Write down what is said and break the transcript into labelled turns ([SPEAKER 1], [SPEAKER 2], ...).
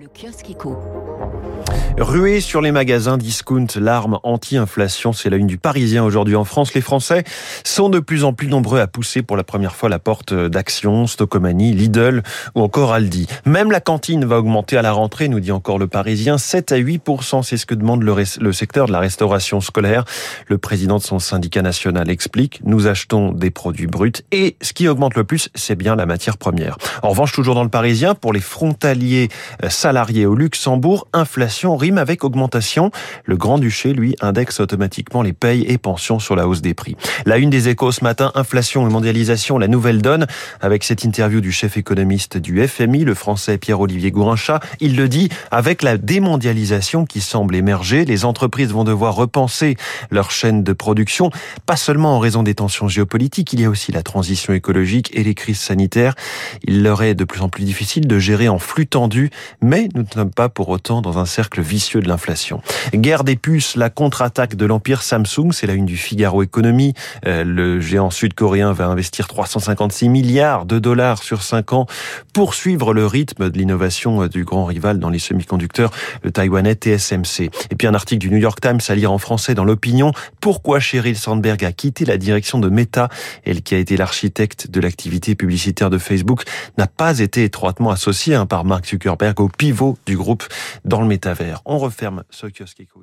[SPEAKER 1] Le kiosque éco.
[SPEAKER 2] Ruée sur les magasins discount, l'arme anti-inflation, c'est la une du Parisien aujourd'hui en France. Les Français sont de plus en plus nombreux à pousser pour la première fois la porte d'Action, Stocomanie, Lidl ou encore Aldi. Même la cantine va augmenter à la rentrée, nous dit encore le Parisien. 7 à 8 c'est ce que demande le, le secteur de la restauration scolaire. Le président de son syndicat national explique, nous achetons des produits bruts et ce qui augmente le plus, c'est bien la matière première. En revanche, toujours dans le Parisien, pour les frontaliers euh, salariés au Luxembourg, inflation rime avec augmentation. Le Grand-Duché, lui, indexe automatiquement les payes et pensions sur la hausse des prix. La une des échos ce matin, inflation et mondialisation, la nouvelle donne, avec cette interview du chef économiste du FMI, le français Pierre-Olivier Gourincha. Il le dit, avec la démondialisation qui semble émerger, les entreprises vont devoir repenser leur chaîne de production, pas seulement en raison des tensions géopolitiques, il y a aussi la transition écologique et les crises sanitaires. Il leur est de plus en plus difficile de gérer en flux tendu, mais nous ne sommes pas pour autant dans un cercle vicieux de l'inflation. Guerre des puces, la contre-attaque de l'empire Samsung, c'est la une du Figaro Économie. Euh, le géant sud-coréen va investir 356 milliards de dollars sur 5 ans pour suivre le rythme de l'innovation euh, du grand rival dans les semi-conducteurs, le taïwanais TSMC. Et puis un article du New York Times à lire en français dans l'opinion. Pourquoi Sheryl Sandberg a quitté la direction de Meta, elle qui a été l'architecte de l'activité publicitaire de Facebook, n'a pas été étroitement associée hein, par Mark Zuckerberg au du groupe dans le métavers. On referme ce kiosque éco